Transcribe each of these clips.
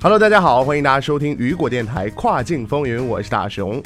Hello，大家好，欢迎大家收听雨果电台跨境风云，我是大熊。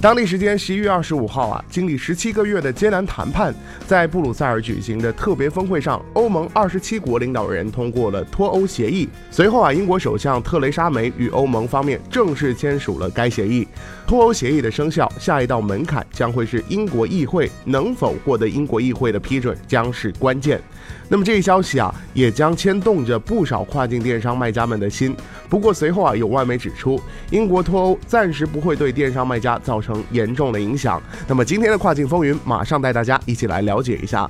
当地时间十一月二十五号啊，经历十七个月的艰难谈判，在布鲁塞尔举行的特别峰会上，欧盟二十七国领导人通过了脱欧协议。随后啊，英国首相特蕾莎梅与欧盟方面正式签署了该协议。脱欧协议的生效，下一道门槛将会是英国议会能否获得英国议会的批准，将是关键。那么这一消息啊，也将牵动着不少跨境电商卖家们的心。不过随后啊，有外媒指出，英国脱欧暂时不会对电商卖家造成成严重的影响。那么今天的跨境风云，马上带大家一起来了解一下。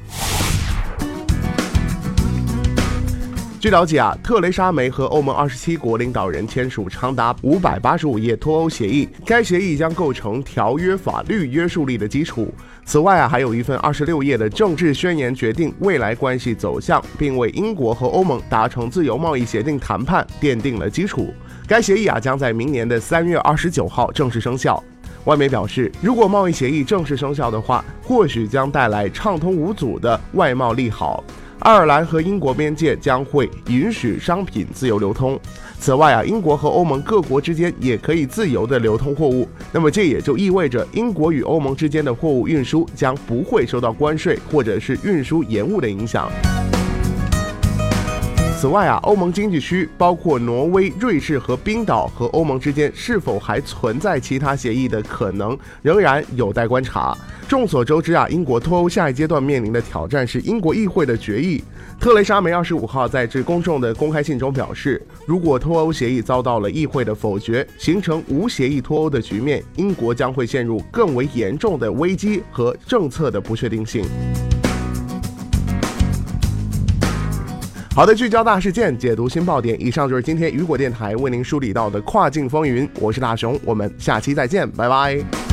据了解啊，特蕾莎梅和欧盟二十七国领导人签署长达五百八十五页脱欧协议，该协议将构成条约法律约束力的基础。此外啊，还有一份二十六页的政治宣言，决定未来关系走向，并为英国和欧盟达成自由贸易协定谈判奠定了基础。该协议啊，将在明年的三月二十九号正式生效。外媒表示，如果贸易协议正式生效的话，或许将带来畅通无阻的外贸利好。爱尔兰和英国边界将会允许商品自由流通。此外啊，英国和欧盟各国之间也可以自由的流通货物。那么这也就意味着，英国与欧盟之间的货物运输将不会受到关税或者是运输延误的影响。此外啊，欧盟经济区包括挪威、瑞士和冰岛和欧盟之间是否还存在其他协议的可能，仍然有待观察。众所周知啊，英国脱欧下一阶段面临的挑战是英国议会的决议。特蕾莎梅二十五号在致公众的公开信中表示，如果脱欧协议遭到了议会的否决，形成无协议脱欧的局面，英国将会陷入更为严重的危机和政策的不确定性。好的，聚焦大事件，解读新爆点。以上就是今天雨果电台为您梳理到的跨境风云。我是大熊，我们下期再见，拜拜。